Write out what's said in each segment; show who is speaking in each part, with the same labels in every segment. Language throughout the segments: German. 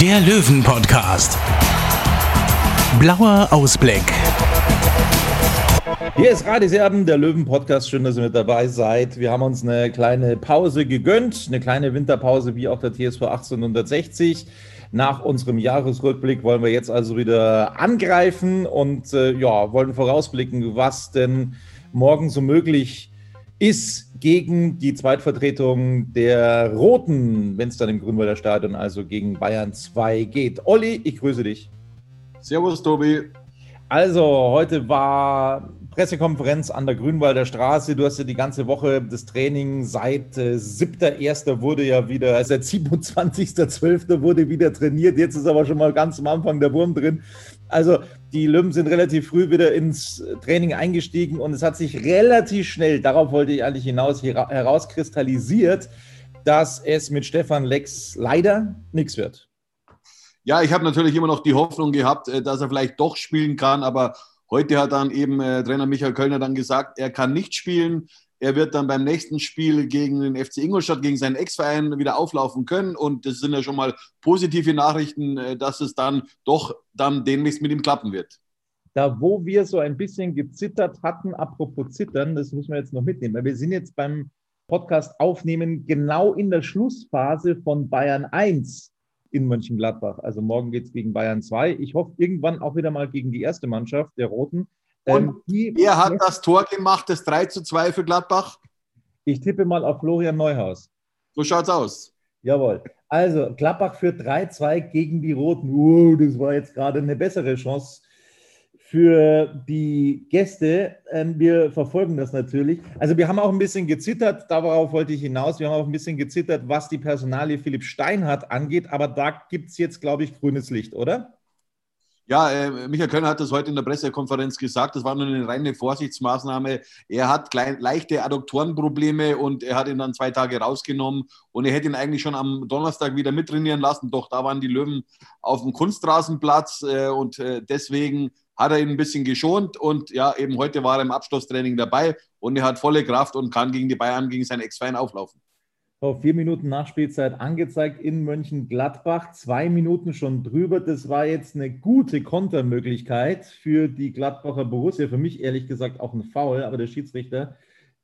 Speaker 1: der Löwen-Podcast. Blauer Ausblick.
Speaker 2: Hier ist Radiserben, der Löwen-Podcast. Schön, dass ihr mit dabei seid. Wir haben uns eine kleine Pause gegönnt, eine kleine Winterpause wie auch der TSV 1860. Nach unserem Jahresrückblick wollen wir jetzt also wieder angreifen und äh, ja, wollen vorausblicken, was denn morgen so möglich ist gegen die Zweitvertretung der Roten, wenn es dann im Grünwalder Stadion also gegen Bayern 2 geht. Olli, ich grüße dich.
Speaker 3: Servus, Tobi.
Speaker 2: Also, heute war Pressekonferenz an der Grünwalder Straße. Du hast ja die ganze Woche das Training seit äh, 7.1. wurde ja wieder, also seit 27.12. wurde wieder trainiert. Jetzt ist aber schon mal ganz am Anfang der Wurm drin. Also, die Löwen sind relativ früh wieder ins Training eingestiegen und es hat sich relativ schnell, darauf wollte ich eigentlich hinaus, hera- herauskristallisiert, dass es mit Stefan Lex leider nichts wird.
Speaker 3: Ja, ich habe natürlich immer noch die Hoffnung gehabt, äh, dass er vielleicht doch spielen kann, aber heute hat dann eben äh, Trainer Michael Kölner dann gesagt, er kann nicht spielen. Er wird dann beim nächsten Spiel gegen den FC Ingolstadt, gegen seinen Ex-Verein wieder auflaufen können. Und das sind ja schon mal positive Nachrichten, äh, dass es dann doch dann demnächst mit ihm klappen wird.
Speaker 2: da wo wir so ein bisschen gezittert hatten, apropos Zittern, das müssen wir jetzt noch mitnehmen, weil wir sind jetzt beim Podcast aufnehmen genau in der Schlussphase von Bayern 1 in Mönchengladbach. Also morgen geht es gegen Bayern 2. Ich hoffe irgendwann auch wieder mal gegen die erste Mannschaft der Roten. Ähm,
Speaker 3: Und
Speaker 2: die,
Speaker 3: Er hat das Tor gemacht, das 3 zu 2 für Gladbach.
Speaker 2: ich tippe mal auf Florian Neuhaus.
Speaker 3: So schaut's aus.
Speaker 2: Jawohl. Also, Gladbach führt 3-2 gegen die Roten. Uh, das war jetzt gerade eine bessere Chance für die Gäste. Ähm, wir verfolgen das natürlich. Also, wir haben auch ein bisschen gezittert, darauf wollte ich hinaus. Wir haben auch ein bisschen gezittert, was die Personalie Philipp Steinhardt angeht. Aber da gibt es jetzt, glaube ich, grünes Licht, oder?
Speaker 3: Ja, äh, Michael Kölner hat das heute in der Pressekonferenz gesagt. Das war nur eine reine Vorsichtsmaßnahme. Er hat klein, leichte Adduktorenprobleme und er hat ihn dann zwei Tage rausgenommen. Und er hätte ihn eigentlich schon am Donnerstag wieder mittrainieren lassen. Doch da waren die Löwen auf dem Kunstrasenplatz äh, und äh, deswegen hat er ihn ein bisschen geschont. Und ja, eben heute war er im Abschlusstraining dabei und er hat volle Kraft und kann gegen die Bayern, gegen seinen Ex-Verein auflaufen.
Speaker 2: Auf vier Minuten Nachspielzeit angezeigt in Mönchengladbach. Zwei Minuten schon drüber. Das war jetzt eine gute Kontermöglichkeit für die Gladbacher Borussia. Für mich ehrlich gesagt auch ein Foul, aber der Schiedsrichter,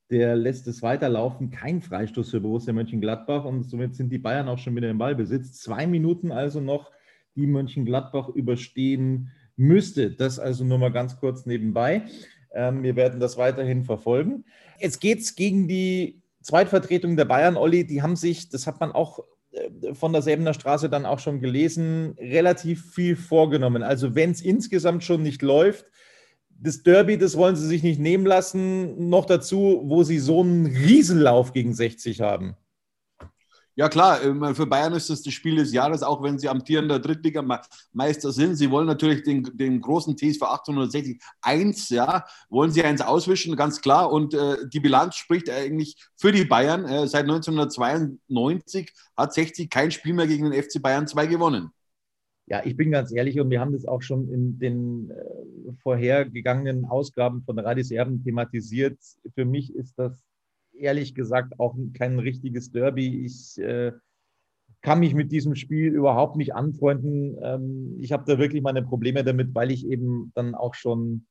Speaker 2: der lässt es weiterlaufen. Kein Freistoß für Borussia Mönchengladbach und somit sind die Bayern auch schon wieder im Ballbesitz. Zwei Minuten also noch, die Mönchengladbach überstehen müsste. Das also nur mal ganz kurz nebenbei. Ähm, wir werden das weiterhin verfolgen. Jetzt geht es gegen die Zweitvertretung der Bayern, Olli, die haben sich, das hat man auch äh, von der Säbener Straße dann auch schon gelesen, relativ viel vorgenommen. Also wenn es insgesamt schon nicht läuft, das Derby, das wollen sie sich nicht nehmen lassen. Noch dazu, wo sie so einen Riesenlauf gegen 60 haben.
Speaker 3: Ja klar, für Bayern ist das das Spiel des Jahres, auch wenn sie amtierender Drittligameister sind. Sie wollen natürlich den, den großen TSV 1860 1, ja, wollen sie eins auswischen, ganz klar. Und äh, die Bilanz spricht eigentlich für die Bayern. Äh, seit 1992 hat 60 kein Spiel mehr gegen den FC Bayern 2 gewonnen.
Speaker 2: Ja, ich bin ganz ehrlich und wir haben das auch schon in den äh, vorhergegangenen Ausgaben von Radis Erben thematisiert. Für mich ist das ehrlich gesagt auch kein richtiges Derby. Ich äh, kann mich mit diesem Spiel überhaupt nicht anfreunden. Ähm, ich habe da wirklich meine Probleme damit, weil ich eben dann auch schon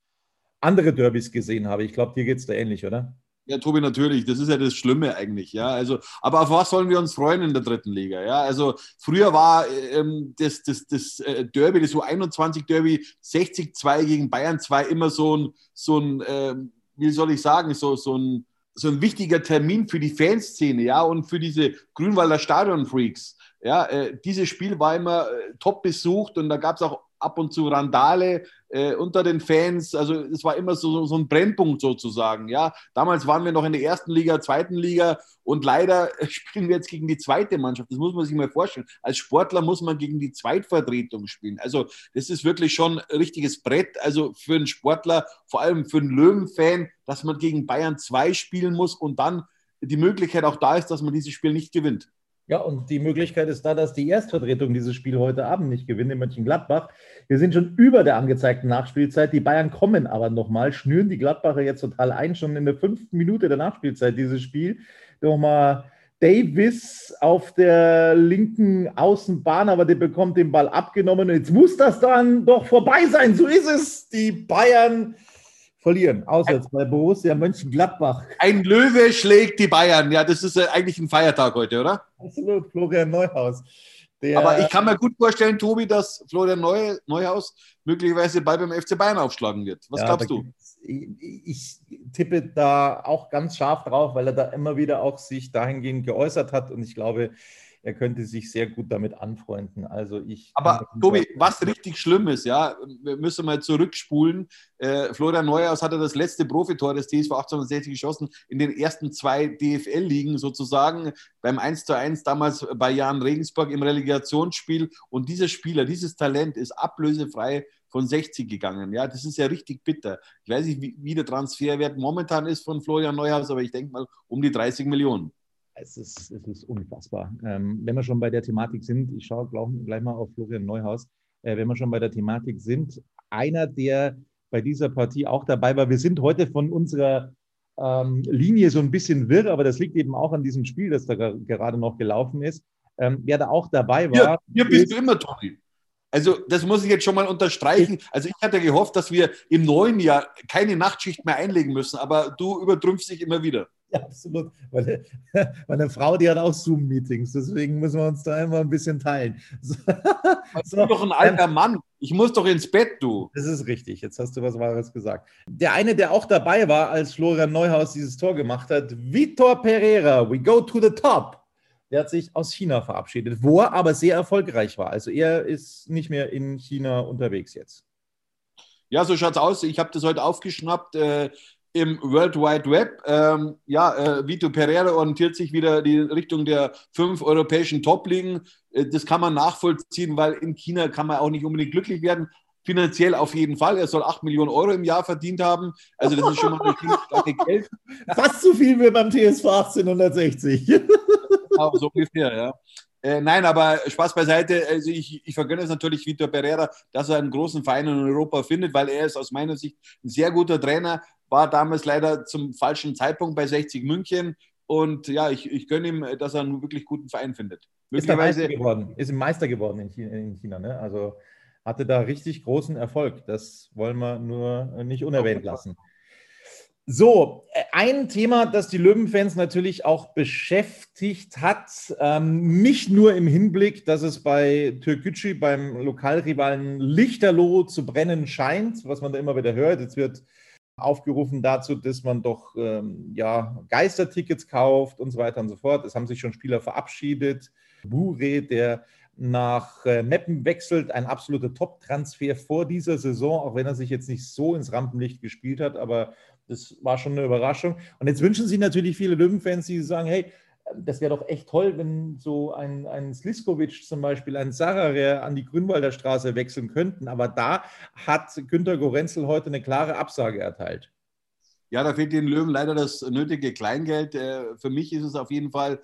Speaker 2: andere Derbys gesehen habe. Ich glaube, dir geht es da ähnlich, oder?
Speaker 3: Ja, Tobi, natürlich. Das ist ja das Schlimme eigentlich. Ja, also, aber auf was sollen wir uns freuen in der dritten Liga? Ja, also früher war ähm, das, das, das äh, Derby, das U21-Derby 60-2 gegen Bayern 2 immer so ein, so ein ähm, wie soll ich sagen, so, so ein so ein wichtiger Termin für die Fanszene, ja, und für diese Grünwalder Stadion-Freaks. Ja, äh, dieses Spiel war immer äh, top besucht und da gab es auch ab und zu Randale äh, unter den Fans. Also es war immer so, so ein Brennpunkt sozusagen. Ja, damals waren wir noch in der ersten Liga, zweiten Liga und leider spielen wir jetzt gegen die zweite Mannschaft. Das muss man sich mal vorstellen. Als Sportler muss man gegen die Zweitvertretung spielen. Also das ist wirklich schon ein richtiges Brett. Also für einen Sportler, vor allem für einen Löwen-Fan, dass man gegen Bayern 2 spielen muss und dann die Möglichkeit auch da ist, dass man dieses Spiel nicht gewinnt.
Speaker 2: Ja, und die Möglichkeit ist da, dass die Erstvertretung dieses Spiel heute Abend nicht gewinnt in Mönchengladbach. Wir sind schon über der angezeigten Nachspielzeit. Die Bayern kommen aber nochmal, schnüren die Gladbacher jetzt total ein, schon in der fünften Minute der Nachspielzeit dieses Spiel. Nochmal Davis auf der linken Außenbahn, aber der bekommt den Ball abgenommen. Jetzt muss das dann doch vorbei sein. So ist es. Die Bayern verlieren. Auswärts bei Borussia Mönchengladbach.
Speaker 3: Ein Löwe schlägt die Bayern. Ja, das ist äh, eigentlich ein Feiertag heute, oder?
Speaker 2: Absolut, Florian Neuhaus.
Speaker 3: Der, Aber ich kann mir gut vorstellen, Tobi, dass Florian Neu, Neuhaus möglicherweise bald beim FC Bayern aufschlagen wird. Was ja, glaubst du?
Speaker 2: Ich, ich tippe da auch ganz scharf drauf, weil er da immer wieder auch sich dahingehend geäußert hat. Und ich glaube, er könnte sich sehr gut damit anfreunden. Also ich.
Speaker 3: Aber Tobi, was richtig schlimm ist, ja, wir müssen mal zurückspulen. Äh, Florian Neuhaus hatte das letzte Profitor des TSV 1860 geschossen in den ersten zwei DFL-Ligen sozusagen, beim 1 zu 1 damals bei Jan Regensburg im Relegationsspiel. Und dieser Spieler, dieses Talent ist ablösefrei von 60 gegangen. Ja, das ist ja richtig bitter. Ich weiß nicht, wie, wie der Transferwert momentan ist von Florian Neuhaus, aber ich denke mal um die 30 Millionen
Speaker 2: es ist, es ist unfassbar. Ähm, wenn wir schon bei der Thematik sind, ich schaue gleich mal auf Florian Neuhaus, äh, wenn wir schon bei der Thematik sind, einer, der bei dieser Partie auch dabei war, wir sind heute von unserer ähm, Linie so ein bisschen wirr, aber das liegt eben auch an diesem Spiel, das da gerade noch gelaufen ist. Ähm, wer da auch dabei war.
Speaker 3: Ja, hier bist du immer, Toni. Also, das muss ich jetzt schon mal unterstreichen. Also, ich hatte gehofft, dass wir im neuen Jahr keine Nachtschicht mehr einlegen müssen, aber du übertrümpfst dich immer wieder.
Speaker 2: Ja, absolut. Weil, meine Frau, die hat auch Zoom-Meetings, deswegen müssen wir uns da immer ein bisschen teilen.
Speaker 3: So. Ich bin doch ein alter Mann. Ich muss doch ins Bett, du.
Speaker 2: Das ist richtig. Jetzt hast du was Wahres gesagt. Der eine, der auch dabei war, als Florian Neuhaus dieses Tor gemacht hat, Vitor Pereira, we go to the top. Der hat sich aus China verabschiedet, wo er aber sehr erfolgreich war. Also er ist nicht mehr in China unterwegs jetzt.
Speaker 3: Ja, so schaut es aus. Ich habe das heute aufgeschnappt. Äh, im World Wide Web. Ähm, ja, äh, Vito Pereira orientiert sich wieder die Richtung der fünf europäischen Top-Ligen. Äh, das kann man nachvollziehen, weil in China kann man auch nicht unbedingt glücklich werden. Finanziell auf jeden Fall. Er soll 8 Millionen Euro im Jahr verdient haben. Also das ist schon mal
Speaker 2: eine Geld. Fast so viel wie beim TSV 1860.
Speaker 3: Auch so ungefähr, ja. Äh, nein, aber Spaß beiseite. Also ich, ich vergönne es natürlich Vitor Pereira, dass er einen großen Verein in Europa findet, weil er ist aus meiner Sicht ein sehr guter Trainer war damals leider zum falschen Zeitpunkt bei 60 München. Und ja, ich, ich gönne ihm, dass er einen wirklich guten Verein findet.
Speaker 2: Ist er Meister geworden, ist Meister geworden in China, in China ne? Also hatte da richtig großen Erfolg. Das wollen wir nur nicht unerwähnt lassen. So, ein Thema, das die Löwenfans natürlich auch beschäftigt hat, ähm, nicht nur im Hinblick, dass es bei Türkgücü, beim Lokalrivalen Lichterloh zu brennen scheint, was man da immer wieder hört. Jetzt wird aufgerufen dazu, dass man doch ähm, ja, Geistertickets kauft und so weiter und so fort. Es haben sich schon Spieler verabschiedet. Bure, der nach äh, Meppen wechselt, ein absoluter Top-Transfer vor dieser Saison, auch wenn er sich jetzt nicht so ins Rampenlicht gespielt hat, aber das war schon eine Überraschung. Und jetzt wünschen sich natürlich viele Löwenfans, die sagen, hey, das wäre doch echt toll, wenn so ein, ein Sliskovic zum Beispiel, ein Sarare an die Grünwalder Straße wechseln könnten. Aber da hat Günter Gorenzel heute eine klare Absage erteilt.
Speaker 3: Ja, da fehlt den Löwen leider das nötige Kleingeld. Äh, für mich ist es auf jeden Fall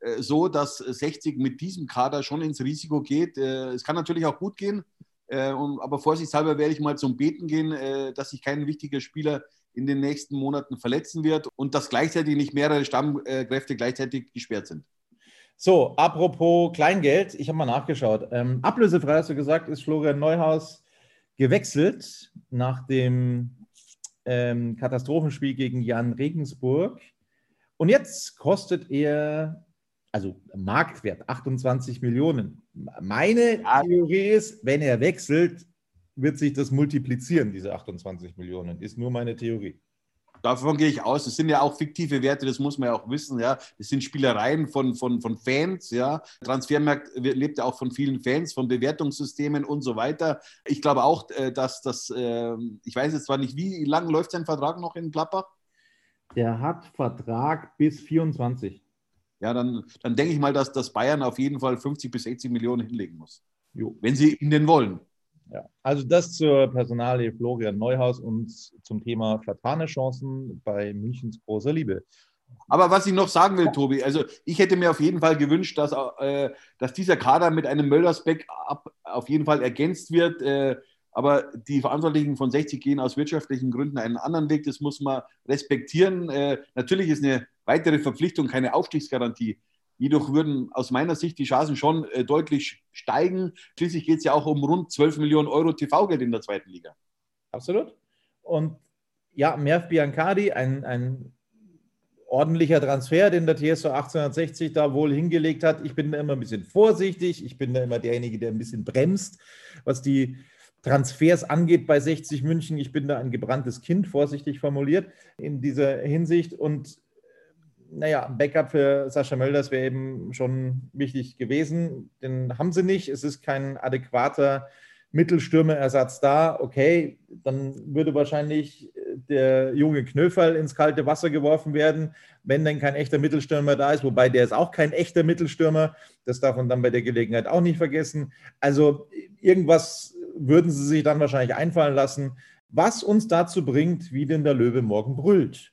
Speaker 3: äh, so, dass 60 mit diesem Kader schon ins Risiko geht. Äh, es kann natürlich auch gut gehen, aber vorsichtshalber werde ich mal zum Beten gehen, dass sich kein wichtiger Spieler in den nächsten Monaten verletzen wird und dass gleichzeitig nicht mehrere Stammkräfte gleichzeitig gesperrt sind.
Speaker 2: So, apropos Kleingeld, ich habe mal nachgeschaut. Ähm, ablösefrei hast du gesagt, ist Florian Neuhaus gewechselt nach dem ähm, Katastrophenspiel gegen Jan Regensburg. Und jetzt kostet er, also Marktwert 28 Millionen. Meine Theorie ist, wenn er wechselt, wird sich das multiplizieren, diese 28 Millionen. Ist nur meine Theorie.
Speaker 3: Davon gehe ich aus. Das sind ja auch fiktive Werte, das muss man ja auch wissen. Ja. Das sind Spielereien von, von, von Fans. Ja. Transfermarkt lebt ja auch von vielen Fans, von Bewertungssystemen und so weiter. Ich glaube auch, äh, dass das, ähm, ich weiß jetzt zwar nicht, wie lange läuft sein Vertrag noch in Gladbach?
Speaker 2: Der hat Vertrag bis 24.
Speaker 3: Ja, dann, dann denke ich mal, dass das Bayern auf jeden Fall 50 bis 60 Millionen hinlegen muss. Jo. Wenn sie ihn denn wollen.
Speaker 2: Ja, also das zur Personalie Florian Neuhaus und zum Thema vertane Chancen bei Münchens großer Liebe.
Speaker 3: Aber was ich noch sagen will, Tobi, also ich hätte mir auf jeden Fall gewünscht, dass, äh, dass dieser Kader mit einem Möllersbeck ab, auf jeden Fall ergänzt wird. Äh, aber die Verantwortlichen von 60 gehen aus wirtschaftlichen Gründen einen anderen Weg. Das muss man respektieren. Äh, natürlich ist eine weitere Verpflichtung keine Aufstiegsgarantie. Jedoch würden aus meiner Sicht die Chancen schon äh, deutlich steigen. Schließlich geht es ja auch um rund 12 Millionen Euro TV-Geld in der zweiten Liga.
Speaker 2: Absolut. Und ja, Merv Biancardi, ein, ein ordentlicher Transfer, den der TSV 1860 da wohl hingelegt hat. Ich bin da immer ein bisschen vorsichtig. Ich bin da immer derjenige, der ein bisschen bremst, was die Transfers angeht bei 60 München. Ich bin da ein gebranntes Kind, vorsichtig formuliert in dieser Hinsicht. Und naja, ein Backup für Sascha Mölders wäre eben schon wichtig gewesen. Den haben sie nicht. Es ist kein adäquater Mittelstürmerersatz da. Okay, dann würde wahrscheinlich der junge Knöferl ins kalte Wasser geworfen werden, wenn denn kein echter Mittelstürmer da ist. Wobei der ist auch kein echter Mittelstürmer. Das darf man dann bei der Gelegenheit auch nicht vergessen. Also irgendwas würden sie sich dann wahrscheinlich einfallen lassen, was uns dazu bringt, wie denn der Löwe morgen brüllt.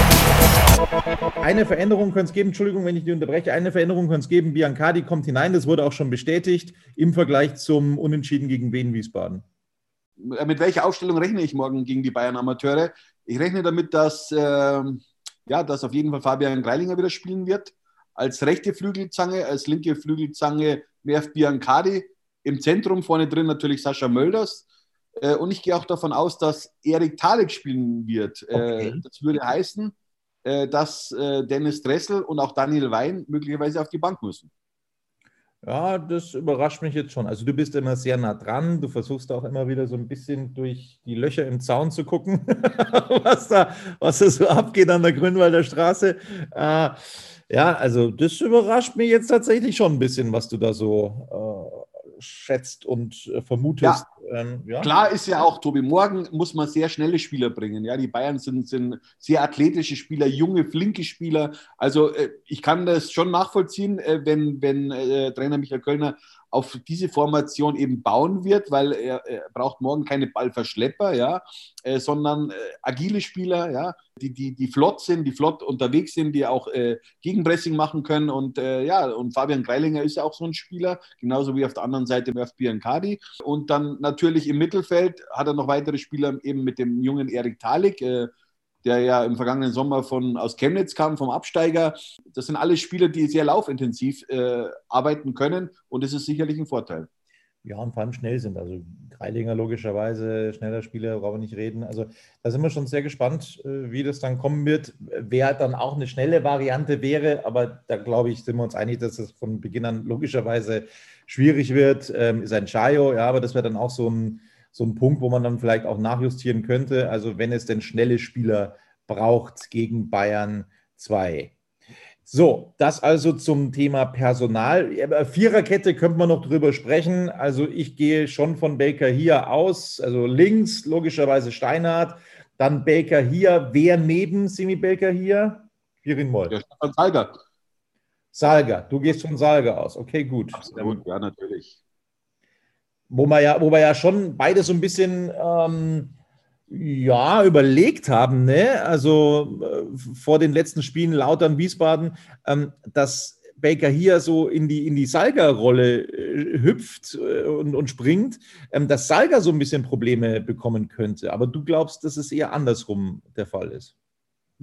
Speaker 2: Eine Veränderung könnte es geben, Entschuldigung, wenn ich die unterbreche, eine Veränderung könnte es geben, Biancardi kommt hinein, das wurde auch schon bestätigt, im Vergleich zum Unentschieden gegen Wien Wiesbaden.
Speaker 3: Mit welcher Aufstellung rechne ich morgen gegen die Bayern Amateure? Ich rechne damit, dass, äh, ja, dass auf jeden Fall Fabian Greilinger wieder spielen wird. Als rechte Flügelzange, als linke Flügelzange Merv Biancardi. Im Zentrum vorne drin natürlich Sascha Mölders. Äh, und ich gehe auch davon aus, dass Erik Talek spielen wird. Äh, okay. Das würde heißen, äh, dass Dennis Dressel und auch Daniel Wein möglicherweise auf die Bank müssen.
Speaker 2: Ja, das überrascht mich jetzt schon. Also du bist immer sehr nah dran. Du versuchst auch immer wieder so ein bisschen durch die Löcher im Zaun zu gucken, was, da, was da so abgeht an der Grünwalder Straße. Äh, ja, also das überrascht mich jetzt tatsächlich schon ein bisschen, was du da so äh, schätzt und äh, vermutest.
Speaker 3: Ja. Ähm, ja. Klar ist ja auch, Tobi, morgen muss man sehr schnelle Spieler bringen. Ja, die Bayern sind, sind sehr athletische Spieler, junge, flinke Spieler. Also äh, ich kann das schon nachvollziehen, äh, wenn, wenn äh, Trainer Michael Kölner auf diese Formation eben bauen wird, weil er, er braucht morgen keine Ballverschlepper, ja, äh, sondern äh, agile Spieler, ja, die, die, die flott sind, die flott unterwegs sind, die auch äh, Gegenpressing machen können. Und äh, ja, und Fabian Greilinger ist ja auch so ein Spieler, genauso wie auf der anderen Seite Murph Biancardi. Und dann natürlich im Mittelfeld hat er noch weitere Spieler, eben mit dem jungen Erik Talik äh, der ja im vergangenen Sommer von, aus Chemnitz kam, vom Absteiger. Das sind alle Spieler, die sehr laufintensiv äh, arbeiten können und das ist sicherlich ein Vorteil.
Speaker 2: Ja, und vor allem schnell sind. Also Greilinger logischerweise, schneller Spieler, brauchen wir nicht reden. Also da sind wir schon sehr gespannt, äh, wie das dann kommen wird. Wer dann auch eine schnelle Variante wäre, aber da glaube ich, sind wir uns einig, dass es von Beginn an logischerweise schwierig wird, ähm, ist ein Chayo, ja, aber das wäre dann auch so ein so ein Punkt, wo man dann vielleicht auch nachjustieren könnte. Also wenn es denn schnelle Spieler braucht gegen Bayern 2. So, das also zum Thema Personal. Viererkette könnte man noch drüber sprechen. Also ich gehe schon von Baker hier aus. Also links logischerweise Steinhardt, dann Baker hier. Wer neben Simi Baker hier? Pirin Moll. Ja, Salga. Salga, du gehst von Salga aus. Okay, gut.
Speaker 3: Absolut, ja, natürlich.
Speaker 2: Wo wir ja, wo wir ja schon beide so ein bisschen ähm, ja, überlegt haben, ne? also äh, vor den letzten Spielen Lautern, Wiesbaden, ähm, dass Baker hier so in die, in die Salga-Rolle äh, hüpft äh, und, und springt, ähm, dass Salga so ein bisschen Probleme bekommen könnte. Aber du glaubst, dass es eher andersrum der Fall ist?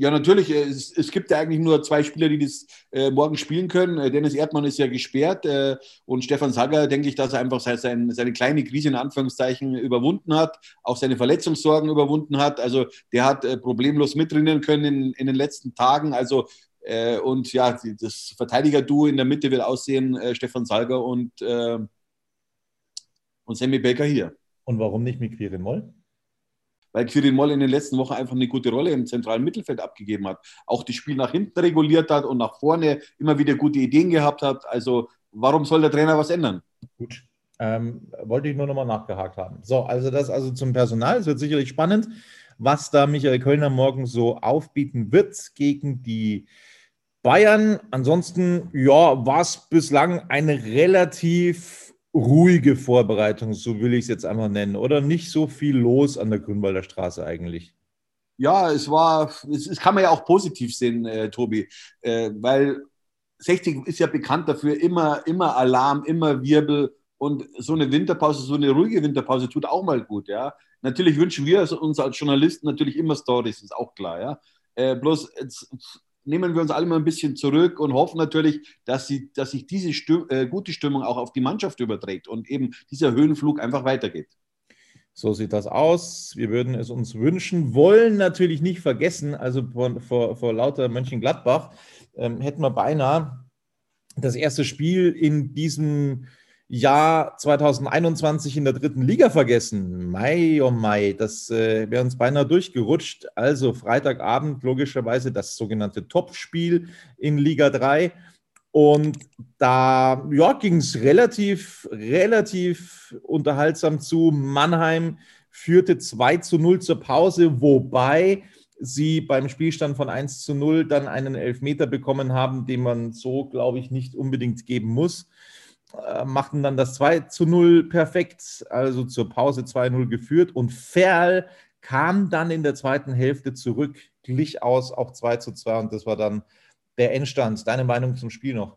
Speaker 3: Ja, natürlich. Äh, es, es, gibt ja eigentlich nur zwei Spieler, die das äh, morgen spielen können. Äh, Dennis Erdmann ist ja gesperrt äh, und Stefan Sager, denke ich, dass er einfach sein, seine kleine Krise in Anführungszeichen überwunden hat, auch seine Verletzungssorgen überwunden hat. Also der hat äh, problemlos mittrainieren können in, in, den letzten Tagen. Also äh, und ja, das Verteidiger-Duo in der Mitte wird aussehen, Stefan Sager und, und Sammy Baker hier.
Speaker 2: Und warum nicht mit Quirin Moll?
Speaker 3: Weil Quirin Moll in den letzten Wochen einfach eine gute Rolle im zentralen Mittelfeld abgegeben hat. Auch das Spiel nach hinten reguliert hat und nach vorne immer wieder gute Ideen gehabt hat. Also warum soll der Trainer was ändern?
Speaker 2: Gut. Ähm, wollte ich nur nochmal nachgehakt haben. So, also das also zum Personal. Es wird sicherlich spannend, was da Michael Kölner morgen so aufbieten wird gegen die Bayern. Ansonsten, ja, war es bislang eine relativ ruhige Vorbereitung, so will ich es jetzt einfach nennen, oder nicht so viel los an der Grünwalder Straße eigentlich?
Speaker 3: Ja, es war, es, es kann man ja auch positiv sehen, äh, Tobi, äh, weil 60 ist ja bekannt dafür, immer, immer Alarm, immer Wirbel und so eine Winterpause, so eine ruhige Winterpause tut auch mal gut, ja. Natürlich wünschen wir uns als Journalisten natürlich immer Stories, ist auch klar, ja. Äh, bloß jetzt, nehmen wir uns alle mal ein bisschen zurück und hoffen natürlich, dass, sie, dass sich diese Stimm äh, gute Stimmung auch auf die Mannschaft überträgt und eben dieser Höhenflug einfach weitergeht.
Speaker 2: So sieht das aus. Wir würden es uns wünschen, wollen natürlich nicht vergessen, also vor, vor, vor lauter Mönchengladbach ähm, hätten wir beinahe das erste Spiel in diesem Jahr 2021 in der dritten Liga vergessen. Mai, oh Mai, das äh, wäre uns beinahe durchgerutscht. Also Freitagabend logischerweise das sogenannte Topspiel in Liga 3. Und da ja, ging es relativ, relativ unterhaltsam zu. Mannheim führte 2 zu 0 zur Pause, wobei sie beim Spielstand von 1 zu 0 dann einen Elfmeter bekommen haben, den man so, glaube ich, nicht unbedingt geben muss. Äh, machten dann das 2 zu 0 perfekt, also zur Pause 2-0 geführt. Und Ferl kam dann in der zweiten Hälfte zurück, glich aus auch 2 zu 2 und das war dann der Endstand. Deine Meinung zum Spiel noch?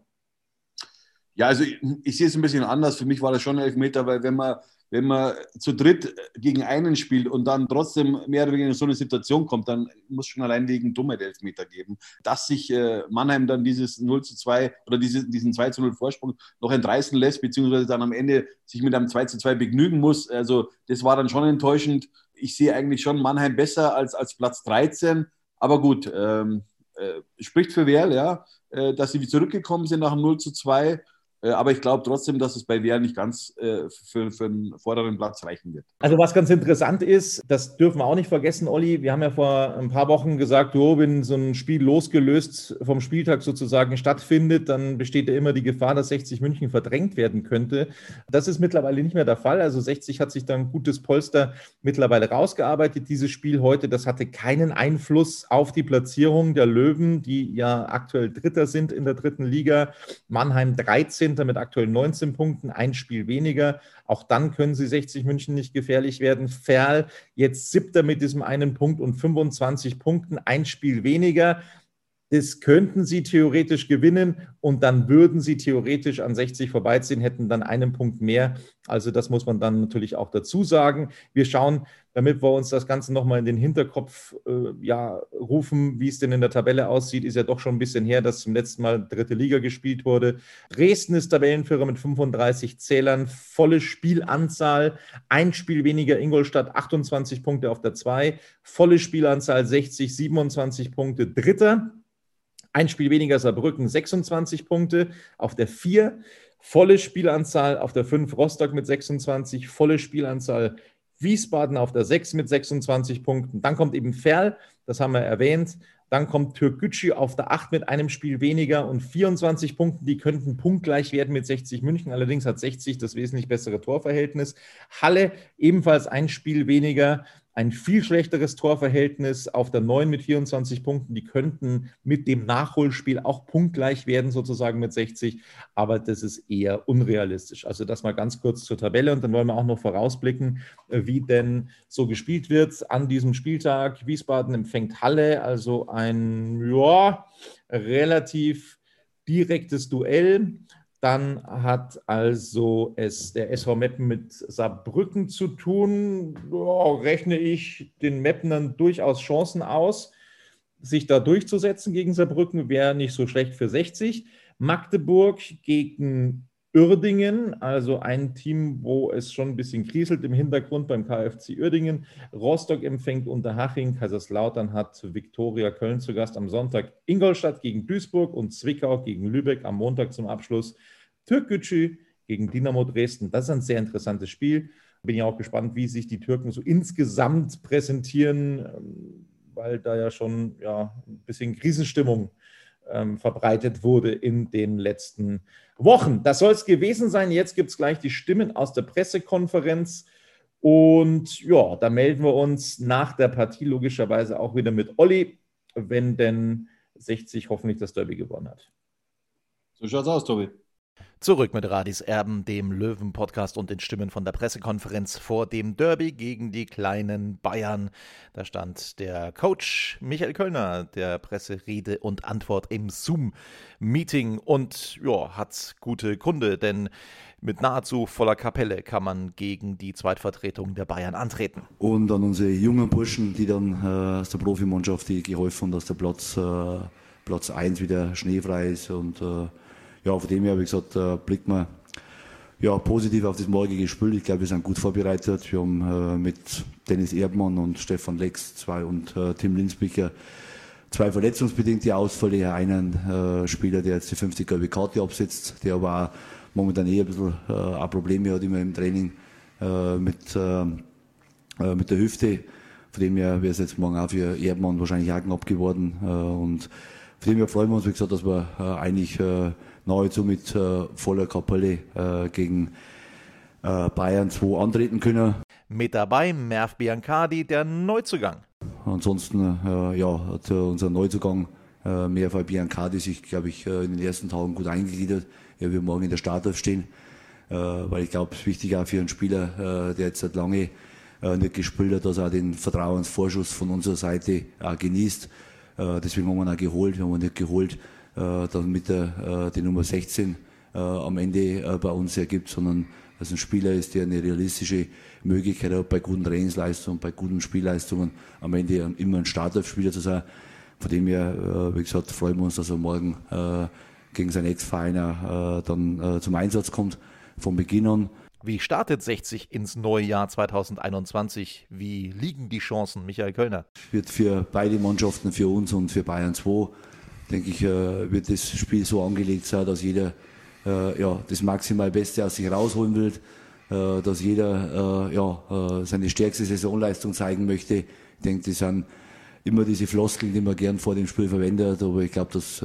Speaker 3: Ja, also ich, ich sehe es ein bisschen anders. Für mich war das schon ein Elfmeter, weil wenn man wenn man zu dritt gegen einen spielt und dann trotzdem mehr oder weniger in so eine Situation kommt, dann muss schon allein wegen Dummheit Elfmeter geben. Dass sich äh, Mannheim dann dieses 0 zu 2 oder diese, diesen 2 zu 0 Vorsprung noch entreißen lässt, beziehungsweise dann am Ende sich mit einem 2 zu 2 begnügen muss, also das war dann schon enttäuschend. Ich sehe eigentlich schon Mannheim besser als, als Platz 13, aber gut, ähm, äh, spricht für Werl, ja, äh, dass sie zurückgekommen sind nach dem 0 zu 2 äh, aber ich glaube trotzdem, dass es bei Wehr nicht ganz äh, für, für einen vorderen Platz reichen wird.
Speaker 2: Also was ganz interessant ist, das dürfen wir auch nicht vergessen, Olli, wir haben ja vor ein paar Wochen gesagt, oh, wenn so ein Spiel losgelöst vom Spieltag sozusagen stattfindet, dann besteht ja immer die Gefahr, dass 60 München verdrängt werden könnte. Das ist mittlerweile nicht mehr der Fall. Also 60 hat sich dann ein gutes Polster mittlerweile rausgearbeitet. Dieses Spiel heute, das hatte keinen Einfluss auf die Platzierung der Löwen, die ja aktuell Dritter sind in der dritten Liga. Mannheim 13 13. mit aktuell 19 Punkten, ein Spiel weniger. Auch dann können sie 60 München nicht gefährlich werden. Ferl jetzt siebter mit diesem einen Punkt und 25 Punkten, ein Spiel weniger. Das könnten sie theoretisch gewinnen und dann würden sie theoretisch an 60 vorbeiziehen, hätten dann einen Punkt mehr. Also das muss man dann natürlich auch dazu sagen. Wir schauen, damit wir uns das Ganze nochmal in den Hinterkopf äh, ja, rufen, wie es denn in der Tabelle aussieht, ist ja doch schon ein bisschen her, dass zum letzten Mal dritte Liga gespielt wurde. Dresden ist Tabellenführer mit 35 Zählern, volle Spielanzahl, ein Spiel weniger Ingolstadt, 28 Punkte auf der 2, volle Spielanzahl 60, 27 Punkte, Dritter. Ein Spiel weniger Saarbrücken, 26 Punkte. Auf der 4 volle Spielanzahl, auf der 5 Rostock mit 26, volle Spielanzahl Wiesbaden auf der 6 mit 26 Punkten. Dann kommt eben Ferl, das haben wir erwähnt. Dann kommt Türkgücü auf der 8 mit einem Spiel weniger und 24 Punkten. Die könnten punktgleich werden mit 60 München. Allerdings hat 60 das wesentlich bessere Torverhältnis. Halle ebenfalls ein Spiel weniger ein viel schlechteres Torverhältnis auf der 9 mit 24 Punkten. Die könnten mit dem Nachholspiel auch punktgleich werden, sozusagen mit 60, aber das ist eher unrealistisch. Also das mal ganz kurz zur Tabelle und dann wollen wir auch noch vorausblicken, äh, wie denn so gespielt wird an diesem Spieltag. Wiesbaden empfängt Halle, also ein ja, relativ direktes Duell. Dann hat also es der SV Meppen mit Saarbrücken zu tun. Oh, rechne ich den Meppenern durchaus Chancen aus, sich da durchzusetzen gegen Saarbrücken. Wäre nicht so schlecht für 60. Magdeburg gegen Uerdingen, also ein Team, wo es schon ein bisschen kriselt im Hintergrund beim KfC Uerdingen. Rostock empfängt Unterhaching, Kaiserslautern hat Viktoria Köln zu Gast am Sonntag, Ingolstadt gegen Duisburg und Zwickau gegen Lübeck am Montag zum Abschluss. Türkgücü gegen Dynamo Dresden. Das ist ein sehr interessantes Spiel. Bin ja auch gespannt, wie sich die Türken so insgesamt präsentieren, ähm, weil da ja schon ja, ein bisschen Krisenstimmung ähm, verbreitet wurde in den letzten Wochen. Das soll es gewesen sein. Jetzt gibt es gleich die Stimmen aus der Pressekonferenz. Und ja, da melden wir uns nach der Partie logischerweise auch wieder mit Olli, wenn denn 60 hoffentlich das Derby gewonnen hat.
Speaker 3: So schaut's aus, Tobi.
Speaker 1: Zurück mit Radis Erben, dem Löwen-Podcast und den Stimmen von der Pressekonferenz vor dem Derby gegen die kleinen Bayern. Da stand der Coach Michael Kölner der Presserede und Antwort im Zoom-Meeting und ja, hat gute Gründe, denn mit nahezu voller Kapelle kann man gegen die Zweitvertretung der Bayern antreten.
Speaker 4: Und an unsere jungen Burschen, die dann äh, aus der Profimannschaft die geholfen haben, dass der Platz, äh, Platz 1 wieder schneefrei ist und äh, ja, von dem her, wie gesagt, äh, blickt man ja, positiv auf das morgige Spiel. Ich glaube, wir sind gut vorbereitet. Wir haben äh, mit Dennis Erdmann und Stefan Lex zwei und äh, Tim Linsbicher zwei verletzungsbedingte Ausfälle. Einen äh, Spieler, der jetzt die 50 gelbe Karte absetzt, der aber auch momentan eher ein bisschen äh, Probleme hat immer im Training äh, mit, äh, äh, mit der Hüfte. Von dem her wäre es jetzt morgen auch für Erdmann wahrscheinlich auch knapp geworden. Äh, und von dem her freuen wir uns, wie gesagt, dass wir äh, eigentlich äh, nahezu mit äh, voller Kapelle äh, gegen äh, Bayern 2 antreten können.
Speaker 1: Mit dabei Merv Biancardi, der Neuzugang.
Speaker 4: Ansonsten äh, ja, hat unser Neuzugang äh, Merv Biancardi sich, glaube ich, äh, in den ersten Tagen gut eingegliedert. Er wird morgen in der Startelf stehen, äh, weil ich glaube, es ist wichtig auch für einen Spieler, äh, der jetzt seit lange äh, nicht gespielt hat, dass er auch den Vertrauensvorschuss von unserer Seite auch genießt. Äh, deswegen haben wir ihn auch geholt. Wir haben ihn nicht geholt, äh, dann mit der äh, die Nummer 16 äh, am Ende bei uns ergibt, sondern dass ein Spieler ist, der eine realistische Möglichkeit hat, bei guten Trainingsleistungen, bei guten Spielleistungen am Ende immer ein Startelf-Spieler zu sein. Von dem her, wie gesagt, freuen wir uns, dass er morgen gegen seinen Ex-Verein dann zum Einsatz kommt, von Beginn an.
Speaker 1: Wie startet 60 ins neue Jahr 2021? Wie liegen die Chancen, Michael Kölner?
Speaker 4: Wird für beide Mannschaften, für uns und für Bayern 2 denke ich, äh, wird das Spiel so angelegt sein, dass jeder äh, ja, das maximal Beste aus sich rausholen will, äh, dass jeder ja, seine stärkste Saisonleistung zeigen möchte. Ich denke, das sind immer diese Floskeln, die man gern vor dem Spiel verwendet, aber ich glaube, dass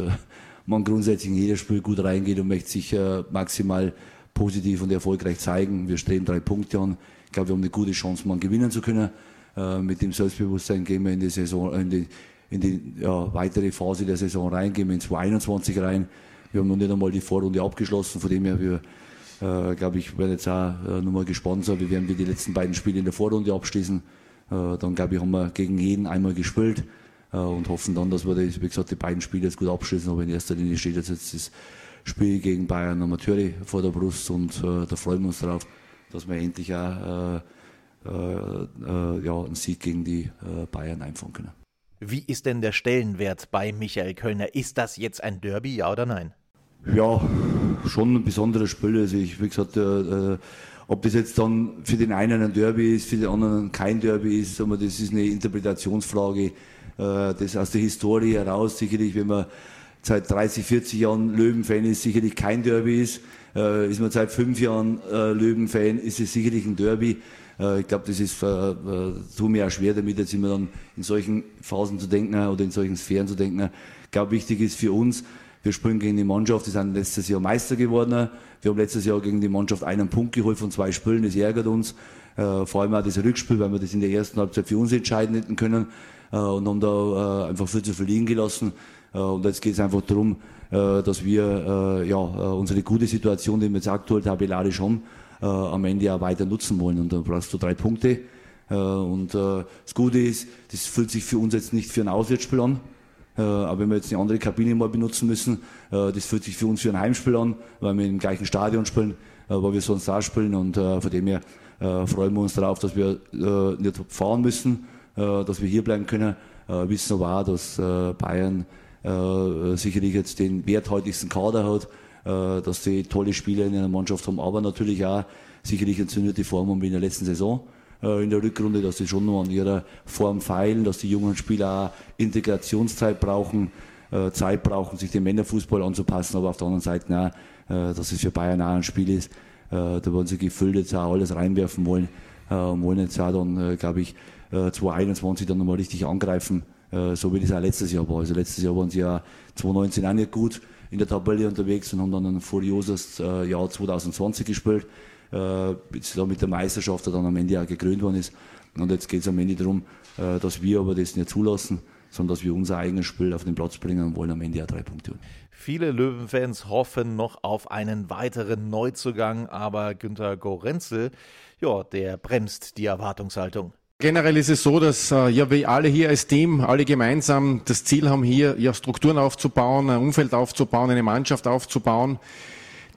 Speaker 4: man grundsätzlich in jedes Spiel gut reingeht und möchte sich maximal positiv und erfolgreich zeigen. Wir streben drei Punkte an. Ich glaube, wir haben eine gute Chance, mal gewinnen zu können. Mit dem Selbstbewusstsein gehen wir in die Saison, in die in die ja, weitere Phase der Saison reingehen, in 2021 rein. Wir haben noch nicht einmal die Vorrunde abgeschlossen, von dem her wir, äh, glaube ich, werden jetzt auch äh, nochmal gespannt sein, wie werden wir die letzten beiden Spiele in der Vorrunde abschließen. Äh, dann, glaube ich, haben wir gegen jeden einmal gespielt äh, und hoffen dann, dass wir, das, wie gesagt, die beiden Spiele jetzt gut abschließen. Aber in erster Linie steht jetzt, jetzt das Spiel gegen Bayern Amateure vor der Brust und äh, da freuen wir uns darauf, dass wir endlich auch äh, ja, einen Sieg gegen die Bayern einfangen können.
Speaker 1: Wie ist denn der Stellenwert bei Michael Kölner? Ist das jetzt ein Derby, ja oder nein?
Speaker 4: Ja, schon ein besonderes Spiel. Also ich, wie gesagt, äh, äh, ob das jetzt dann für den einen ein Derby ist, für den anderen kein Derby ist, aber das ist eine Interpretationsfrage. Äh, das aus der Historie heraus sicherlich, wenn man seit 30, 40 Jahren Löwen-Fan ist, sicherlich kein Derby ist. Äh, ist man seit fünf Jahren Löwen-Fan, ist es sicherlich ein Derby. Äh, ich glaube, das ist, äh, äh, tut mir auch schwer damit, jetzt immer dann in solchen Phasen zu denken oder in solchen Sphären zu denken. Ich glaube, wichtig ist für uns, wir spielen gegen die Mannschaft, die sind letztes Jahr Meister geworden. Wir haben letztes Jahr gegen die Mannschaft einen Punkt geholt von zwei Spielen, das ärgert uns. Äh, vor allem auch das Rückspiel, weil wir das in der ersten Halbzeit für uns entscheiden hätten können äh, und haben da äh, einfach viel zu verlieren gelassen. Äh, und jetzt geht es einfach darum, äh, dass wir äh, ja, unsere gute Situation, die wir jetzt aktuell tabellarisch haben, am Ende auch weiter nutzen wollen. Und da brauchst du drei Punkte. Und das Gute ist, das fühlt sich für uns jetzt nicht für ein Auswärtsspiel an. Aber wenn wir jetzt eine andere Kabine mal benutzen müssen, das fühlt sich für uns für ein Heimspiel an, weil wir im gleichen Stadion spielen, wo wir sonst auch spielen. Und von dem her freuen wir uns darauf, dass wir nicht fahren müssen, dass wir hier bleiben können. Wissen aber auch, dass Bayern äh, sicherlich jetzt den werthaltigsten Kader hat, äh, dass sie tolle Spieler in einer Mannschaft haben, aber natürlich auch sicherlich entzündete Form haben wie in der letzten Saison äh, in der Rückrunde, dass sie schon noch an ihrer Form feilen, dass die jungen Spieler auch Integrationszeit brauchen, äh, Zeit brauchen, sich dem Männerfußball anzupassen, aber auf der anderen Seite auch, äh, dass es für Bayern auch ein Spiel ist, äh, da wollen sie gefüllt jetzt auch alles reinwerfen wollen und wollen jetzt auch dann, glaube ich, 2021 dann nochmal richtig angreifen äh, so wie das auch letztes Jahr war. Also letztes Jahr waren sie ja 2019 auch nicht gut in der Tabelle unterwegs und haben dann ein furioses äh, Jahr 2020 gespielt, äh, da mit der Meisterschaft dann am Ende auch gekrönt worden ist. Und jetzt geht es am Ende darum, dass wir aber das nicht zulassen, sondern dass wir unser eigenes Spiel auf den Platz bringen und wollen am Ende auch drei Punkte holen.
Speaker 1: Viele Löwenfans hoffen noch auf einen weiteren Neuzugang, aber Günter Gorenzel, ja, der bremst die Erwartungshaltung.
Speaker 5: Generell ist es so, dass äh, ja wir alle hier als Team, alle gemeinsam das Ziel haben, hier ja Strukturen aufzubauen, ein Umfeld aufzubauen, eine Mannschaft aufzubauen,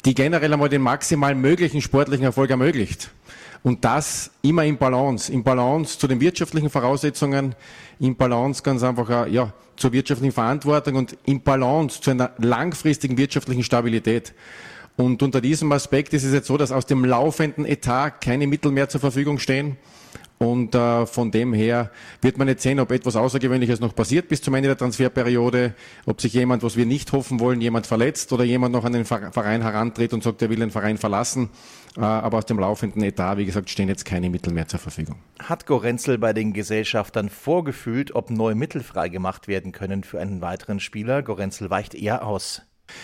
Speaker 5: die generell einmal den maximal möglichen sportlichen Erfolg ermöglicht. Und das immer im Balance, im Balance zu den wirtschaftlichen Voraussetzungen, im Balance ganz einfach äh, ja zur wirtschaftlichen Verantwortung und im Balance zu einer langfristigen wirtschaftlichen Stabilität. Und unter diesem Aspekt ist es jetzt so, dass aus dem laufenden Etat keine Mittel mehr zur Verfügung stehen. Und äh, von dem her wird man jetzt sehen, ob etwas Außergewöhnliches noch passiert bis zum Ende der Transferperiode, ob sich jemand, was wir nicht hoffen wollen, jemand verletzt oder jemand noch an den Verein herantritt und sagt, er will den Verein verlassen. Äh, aber aus dem laufenden Etat, wie gesagt, stehen jetzt keine Mittel mehr zur Verfügung.
Speaker 1: Hat Gorenzel bei den Gesellschaftern vorgefühlt, ob neue Mittel freigemacht werden können für einen weiteren Spieler? Gorenzel weicht eher aus.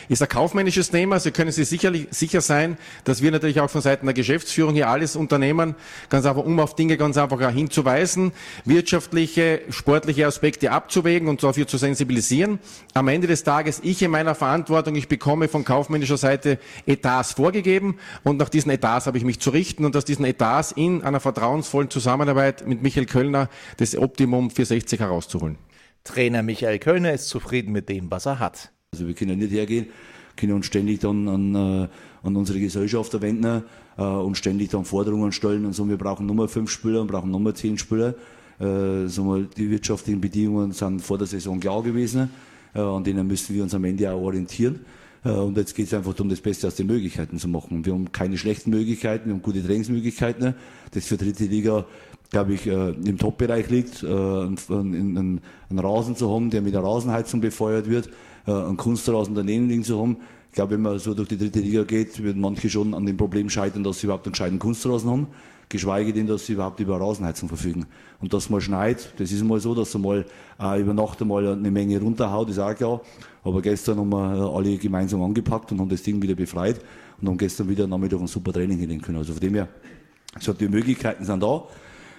Speaker 5: Ist ein kaufmännisches Thema. Sie können sich sicherlich sicher sein, dass wir natürlich auch von Seiten der Geschäftsführung hier alles unternehmen, ganz einfach, um auf Dinge ganz einfach hinzuweisen, wirtschaftliche, sportliche Aspekte abzuwägen und dafür zu sensibilisieren. Am Ende des Tages, ich in meiner Verantwortung, ich bekomme von kaufmännischer Seite Etats vorgegeben und nach diesen Etats habe ich mich zu richten und aus diesen Etats in einer vertrauensvollen Zusammenarbeit mit Michael Kölner das Optimum für 60 herauszuholen.
Speaker 1: Trainer Michael Kölner ist zufrieden mit dem, was er hat.
Speaker 4: Also wir können nicht hergehen, können uns ständig dann an, äh, an unsere Gesellschafter wenden äh, und ständig dann Forderungen stellen und so, wir brauchen Nummer fünf Spieler und brauchen Nummer zehn Spieler. Äh, so mal, die wirtschaftlichen Bedingungen sind vor der Saison klar gewesen, an denen müssen wir uns am Ende auch orientieren. Und jetzt geht es einfach darum, das Beste aus den Möglichkeiten zu machen. Wir haben keine schlechten Möglichkeiten, wir haben gute Trainingsmöglichkeiten. Das für dritte Liga, glaube ich, äh, im Top-Bereich liegt, einen, einen, einen Rasen zu haben, der mit der Rasenheizung befeuert wird äh, einen Kunstrasen daneben liegen zu haben. Ich glaube, wenn man so durch die dritte Liga geht, würden manche schon an dem Problem scheitern, dass sie überhaupt einen gescheiten Kunstrasen haben, geschweige denn, dass sie überhaupt über Rasenheizung verfügen. Und dass man schneit, das ist mal so, dass er mal äh, über Nacht einmal eine Menge runterhaut, ist auch klar. Aber gestern haben wir äh, alle gemeinsam angepackt und haben das Ding wieder befreit und haben gestern wieder Nachmittag ein super Training hinlegen können. Also von dem her, so die Möglichkeiten sind da.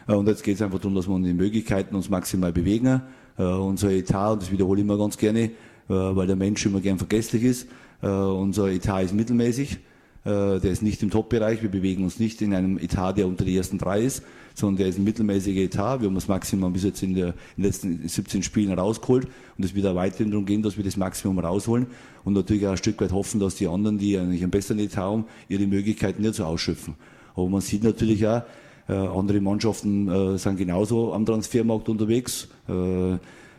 Speaker 4: Äh, und jetzt geht es einfach darum, dass wir uns die Möglichkeiten uns maximal bewegen. Uh, unser Etat, und das wiederhole ich immer ganz gerne, äh, weil der Mensch immer gern vergesslich ist. Äh, unser Etat ist mittelmäßig. Äh, der ist nicht im Top-Bereich. Wir bewegen uns nicht in einem Etat, der unter die ersten drei ist, sondern der ist ein mittelmäßiger Etat. Wir haben das Maximum bis jetzt in, der, in den letzten 17 Spielen rausgeholt. Und es wird auch weiterhin darum gehen, dass wir das Maximum rausholen. Und natürlich auch ein Stück weit hoffen, dass die anderen, die eigentlich einen besseren Etat haben, ihre Möglichkeiten nicht so ausschöpfen. Aber man sieht natürlich auch, äh, andere Mannschaften äh, sind genauso am Transfermarkt unterwegs. Äh,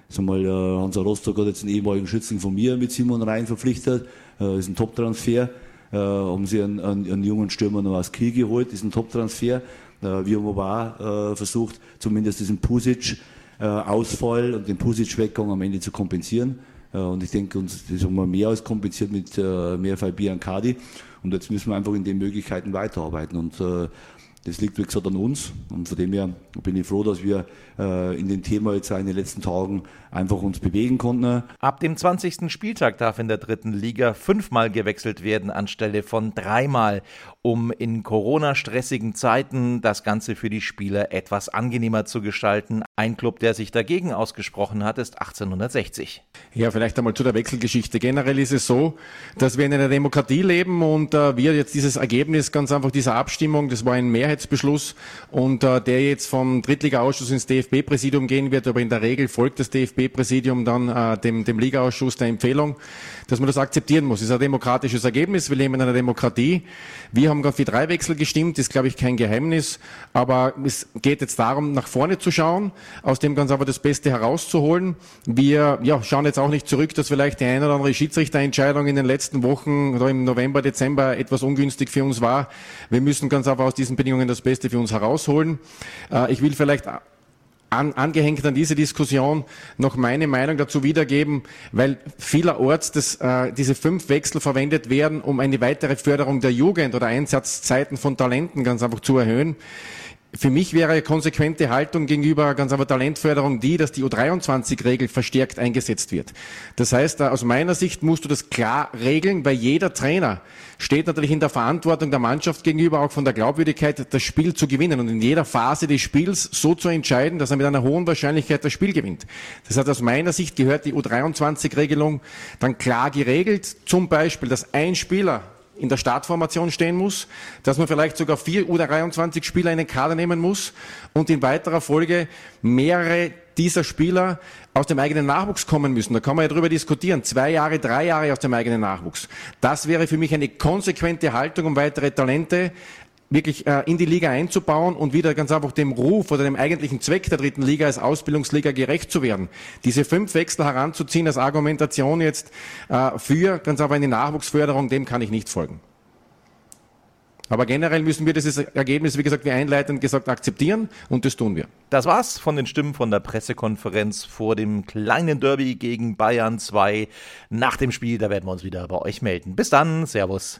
Speaker 4: Sag mal, äh, Hansa Rostock hat jetzt einen ehemaligen Schützen von mir mit Simon Rhein verpflichtet. Äh, ist ein Top-Transfer. Äh, haben sie einen, einen, einen, jungen Stürmer noch aus Kiel geholt, ist ein Top-Transfer. Äh, wir haben aber auch äh, versucht, zumindest diesen Pusic-Ausfall äh, und den Pusic-Weggang am Ende zu kompensieren. Äh, und ich denke, uns das haben wir mehr als kompensiert mit äh, mehr Fabi und Kadi. Und jetzt müssen wir einfach in den Möglichkeiten weiterarbeiten. Und äh, das liegt, wie gesagt, an uns. Und von dem her bin ich froh, dass wir äh, in dem Thema jetzt in den letzten Tagen einfach uns bewegen konnten.
Speaker 1: Ab dem 20. Spieltag darf in der dritten Liga fünfmal gewechselt werden anstelle von dreimal, um in Corona-stressigen Zeiten das Ganze für die Spieler etwas angenehmer zu gestalten. Ein Club, der sich dagegen ausgesprochen hat, ist 1860.
Speaker 5: Ja, vielleicht einmal zu der Wechselgeschichte. Generell ist es so, dass wir in einer Demokratie leben und äh, wir jetzt dieses Ergebnis ganz einfach dieser Abstimmung, das war ein Mehrheitsbeschluss und äh, der jetzt vom Drittliga-Ausschuss ins DFB-Präsidium gehen wird, aber in der Regel folgt das DFB-Präsidium dann äh, dem, dem Liga-Ausschuss der Empfehlung, dass man das akzeptieren muss. Es ist ein demokratisches Ergebnis. Wir leben in einer Demokratie. Wir haben für drei Wechsel gestimmt, ist, glaube ich, kein Geheimnis. Aber es geht jetzt darum, nach vorne zu schauen, aus dem ganz einfach das Beste herauszuholen. Wir ja, schauen jetzt auch nicht zurück, dass vielleicht die eine oder andere Schiedsrichterentscheidung in den letzten Wochen oder im November, Dezember etwas ungünstig für uns war. Wir müssen ganz einfach aus diesen Bedingungen das Beste für uns herausholen. Äh, ich will vielleicht an, angehängt an diese Diskussion noch meine Meinung dazu wiedergeben, weil vielerorts das, äh, diese fünf Wechsel verwendet werden, um eine weitere Förderung der Jugend oder Einsatzzeiten von Talenten ganz einfach zu erhöhen. Für mich wäre konsequente Haltung gegenüber ganz einfach Talentförderung die, dass die U23-Regel verstärkt eingesetzt wird. Das heißt, aus meiner Sicht musst du das klar regeln, weil jeder Trainer steht natürlich in der Verantwortung der Mannschaft gegenüber, auch von der Glaubwürdigkeit, das Spiel zu gewinnen und in jeder Phase des Spiels so zu entscheiden, dass er mit einer hohen Wahrscheinlichkeit das Spiel gewinnt. Das heißt, aus meiner Sicht gehört die U23-Regelung dann klar geregelt. Zum Beispiel, dass ein Spieler in der Startformation stehen muss, dass man vielleicht sogar vier oder 23 Spieler in den Kader nehmen muss und in weiterer Folge mehrere dieser Spieler aus dem eigenen Nachwuchs kommen müssen. Da kann man ja drüber diskutieren. Zwei Jahre, drei Jahre aus dem eigenen Nachwuchs. Das wäre für mich eine konsequente Haltung, um weitere Talente wirklich äh, in die Liga einzubauen und wieder ganz einfach dem Ruf oder dem eigentlichen Zweck der dritten Liga als Ausbildungsliga gerecht zu werden. Diese fünf Wechsel heranzuziehen als Argumentation jetzt äh, für ganz einfach eine Nachwuchsförderung, dem kann ich nicht folgen. Aber generell müssen wir dieses Ergebnis, wie gesagt, wie einleitend gesagt, akzeptieren und das tun wir.
Speaker 1: Das war's von den Stimmen von der Pressekonferenz vor dem kleinen Derby gegen Bayern 2. Nach dem Spiel, da werden wir uns wieder bei euch melden. Bis dann, Servus.